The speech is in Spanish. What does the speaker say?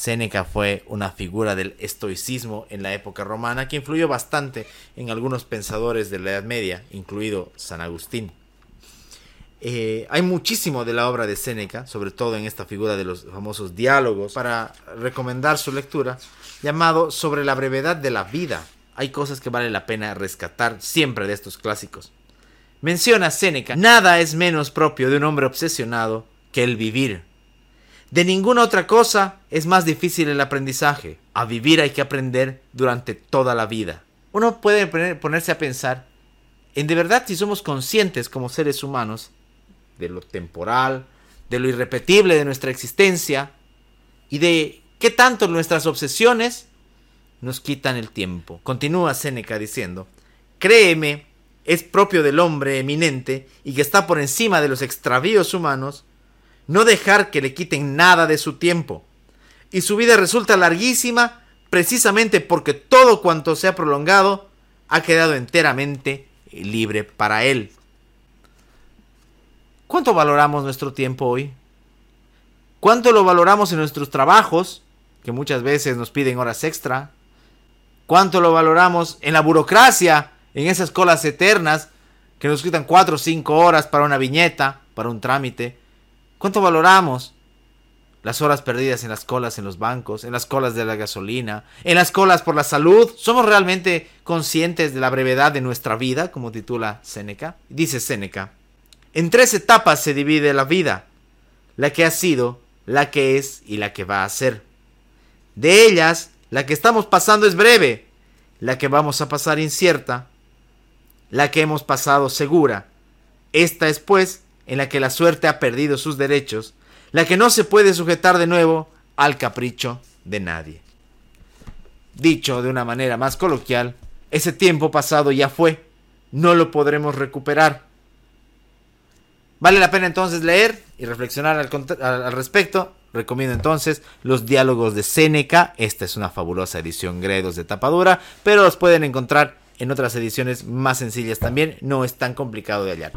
Séneca fue una figura del estoicismo en la época romana que influyó bastante en algunos pensadores de la Edad Media, incluido San Agustín. Eh, hay muchísimo de la obra de Séneca, sobre todo en esta figura de los famosos diálogos, para recomendar su lectura, llamado Sobre la brevedad de la vida. Hay cosas que vale la pena rescatar siempre de estos clásicos. Menciona Séneca, nada es menos propio de un hombre obsesionado que el vivir. De ninguna otra cosa es más difícil el aprendizaje. A vivir hay que aprender durante toda la vida. Uno puede ponerse a pensar en de verdad si somos conscientes como seres humanos de lo temporal, de lo irrepetible de nuestra existencia y de qué tanto nuestras obsesiones nos quitan el tiempo. Continúa Séneca diciendo, créeme, es propio del hombre eminente y que está por encima de los extravíos humanos, no dejar que le quiten nada de su tiempo. Y su vida resulta larguísima precisamente porque todo cuanto se ha prolongado ha quedado enteramente libre para él. ¿Cuánto valoramos nuestro tiempo hoy? ¿Cuánto lo valoramos en nuestros trabajos, que muchas veces nos piden horas extra? ¿Cuánto lo valoramos en la burocracia, en esas colas eternas que nos quitan cuatro o cinco horas para una viñeta, para un trámite? ¿Cuánto valoramos las horas perdidas en las colas en los bancos, en las colas de la gasolina, en las colas por la salud? ¿Somos realmente conscientes de la brevedad de nuestra vida, como titula Séneca? Dice Séneca, en tres etapas se divide la vida, la que ha sido, la que es y la que va a ser. De ellas, la que estamos pasando es breve, la que vamos a pasar incierta, la que hemos pasado segura. Esta es, pues, en la que la suerte ha perdido sus derechos, la que no se puede sujetar de nuevo al capricho de nadie. Dicho de una manera más coloquial, ese tiempo pasado ya fue, no lo podremos recuperar. Vale la pena entonces leer y reflexionar al, respecto. Recomiendo entonces los diálogos de Séneca. Esta es una fabulosa edición Gredos de tapadura, pero los pueden encontrar en otras ediciones más sencillas también. No es tan complicado de hallar.